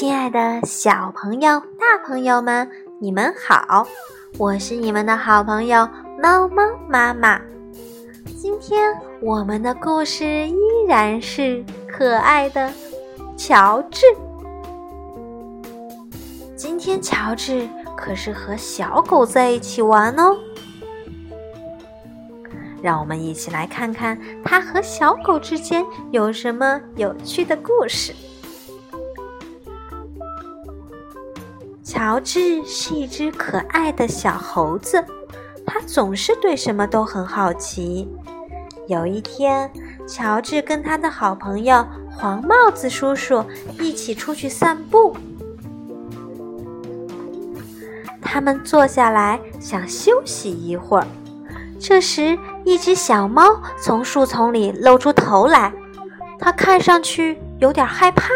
亲爱的小朋友、大朋友们，你们好！我是你们的好朋友猫猫妈妈。今天我们的故事依然是可爱的乔治。今天乔治可是和小狗在一起玩哦。让我们一起来看看他和小狗之间有什么有趣的故事。乔治是一只可爱的小猴子，他总是对什么都很好奇。有一天，乔治跟他的好朋友黄帽子叔叔一起出去散步。他们坐下来想休息一会儿，这时一只小猫从树丛里露出头来，它看上去有点害怕。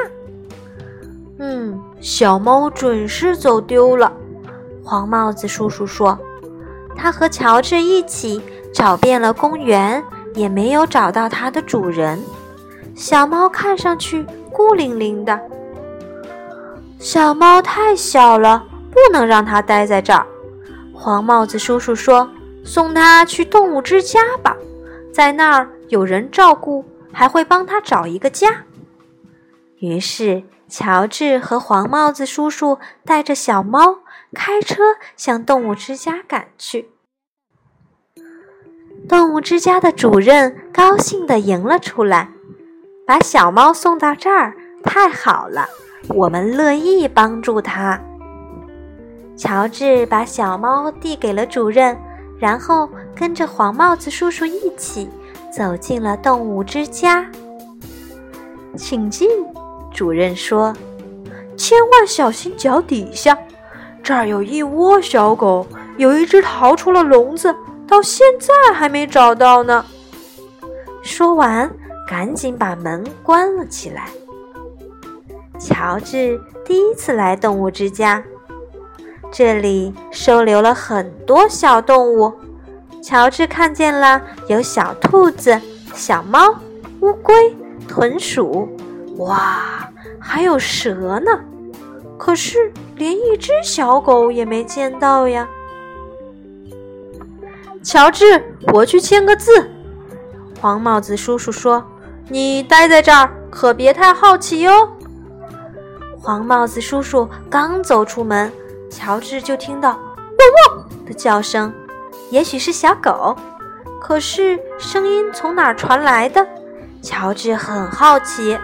嗯，小猫准是走丢了。黄帽子叔叔说：“他和乔治一起找遍了公园，也没有找到它的主人。小猫看上去孤零零的。小猫太小了，不能让它待在这儿。”黄帽子叔叔说：“送它去动物之家吧，在那儿有人照顾，还会帮它找一个家。”于是。乔治和黄帽子叔叔带着小猫开车向动物之家赶去。动物之家的主任高兴地迎了出来，把小猫送到这儿，太好了，我们乐意帮助它。乔治把小猫递给了主任，然后跟着黄帽子叔叔一起走进了动物之家。请进。主任说：“千万小心脚底下，这儿有一窝小狗，有一只逃出了笼子，到现在还没找到呢。”说完，赶紧把门关了起来。乔治第一次来动物之家，这里收留了很多小动物。乔治看见了有小兔子、小猫、乌龟、豚鼠。哇，还有蛇呢！可是连一只小狗也没见到呀。乔治，我去签个字。黄帽子叔叔说：“你待在这儿，可别太好奇哟。”黄帽子叔叔刚走出门，乔治就听到“汪汪”的叫声，也许是小狗。可是声音从哪儿传来的？乔治很好奇。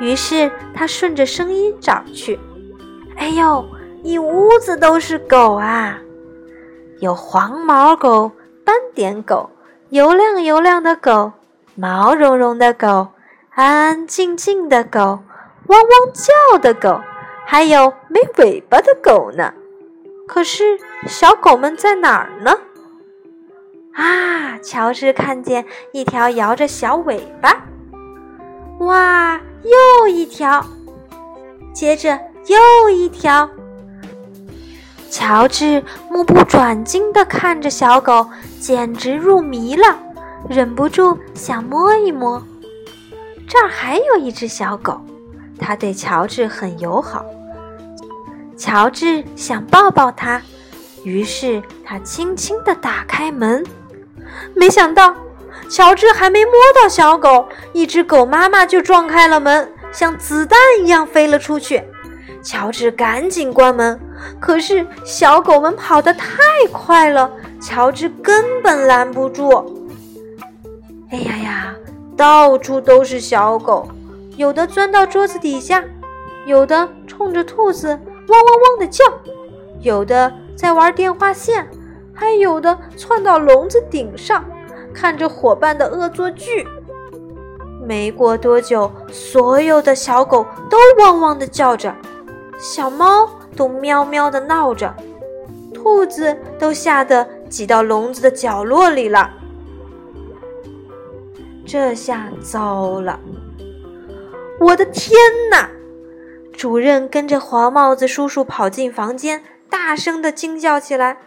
于是他顺着声音找去，哎呦，一屋子都是狗啊！有黄毛狗、斑点狗、油亮油亮的狗、毛茸茸的狗、安安静静的狗、汪汪叫的狗，还有没尾巴的狗呢。可是小狗们在哪儿呢？啊，乔治看见一条摇着小尾巴，哇！又一条，接着又一条。乔治目不转睛地看着小狗，简直入迷了，忍不住想摸一摸。这儿还有一只小狗，它对乔治很友好。乔治想抱抱它，于是他轻轻地打开门，没想到。乔治还没摸到小狗，一只狗妈妈就撞开了门，像子弹一样飞了出去。乔治赶紧关门，可是小狗们跑得太快了，乔治根本拦不住。哎呀呀，到处都是小狗，有的钻到桌子底下，有的冲着兔子汪汪汪的叫，有的在玩电话线，还有的窜到笼子顶上。看着伙伴的恶作剧，没过多久，所有的小狗都汪汪的叫着，小猫都喵喵的闹着，兔子都吓得挤到笼子的角落里了。这下糟了！我的天哪！主任跟着黄帽子叔叔跑进房间，大声的惊叫起来。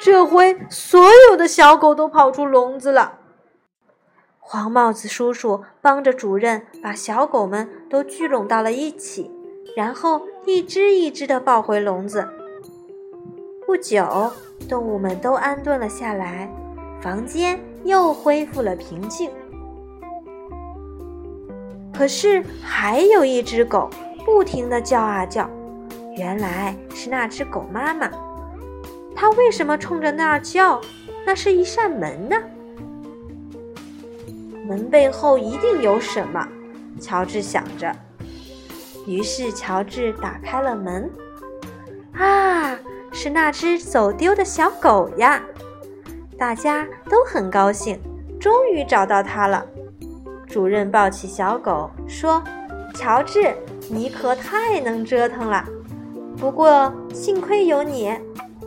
这回所有的小狗都跑出笼子了。黄帽子叔叔帮着主任把小狗们都聚拢到了一起，然后一只一只的抱回笼子。不久，动物们都安顿了下来，房间又恢复了平静。可是，还有一只狗不停的叫啊叫，原来是那只狗妈妈。它为什么冲着那儿叫？那是一扇门呢。门背后一定有什么，乔治想着。于是乔治打开了门。啊，是那只走丢的小狗呀！大家都很高兴，终于找到它了。主任抱起小狗说：“乔治，你可太能折腾了。不过幸亏有你，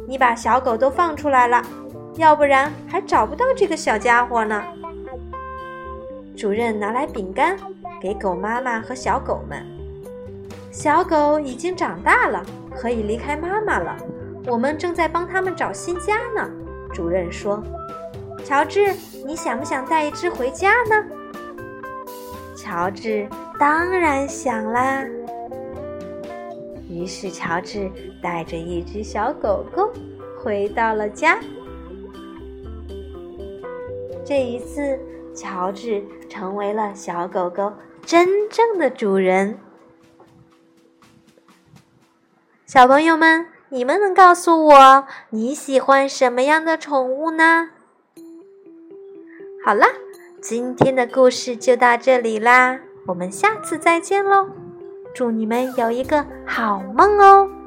你把小狗都放出来了，要不然还找不到这个小家伙呢。”主任拿来饼干给狗妈妈和小狗们。小狗已经长大了，可以离开妈妈了。我们正在帮它们找新家呢。主任说：“乔治，你想不想带一只回家呢？”乔治当然想啦。于是乔治带着一只小狗狗回到了家。这一次。乔治成为了小狗狗真正的主人。小朋友们，你们能告诉我你喜欢什么样的宠物呢？好啦，今天的故事就到这里啦，我们下次再见喽！祝你们有一个好梦哦。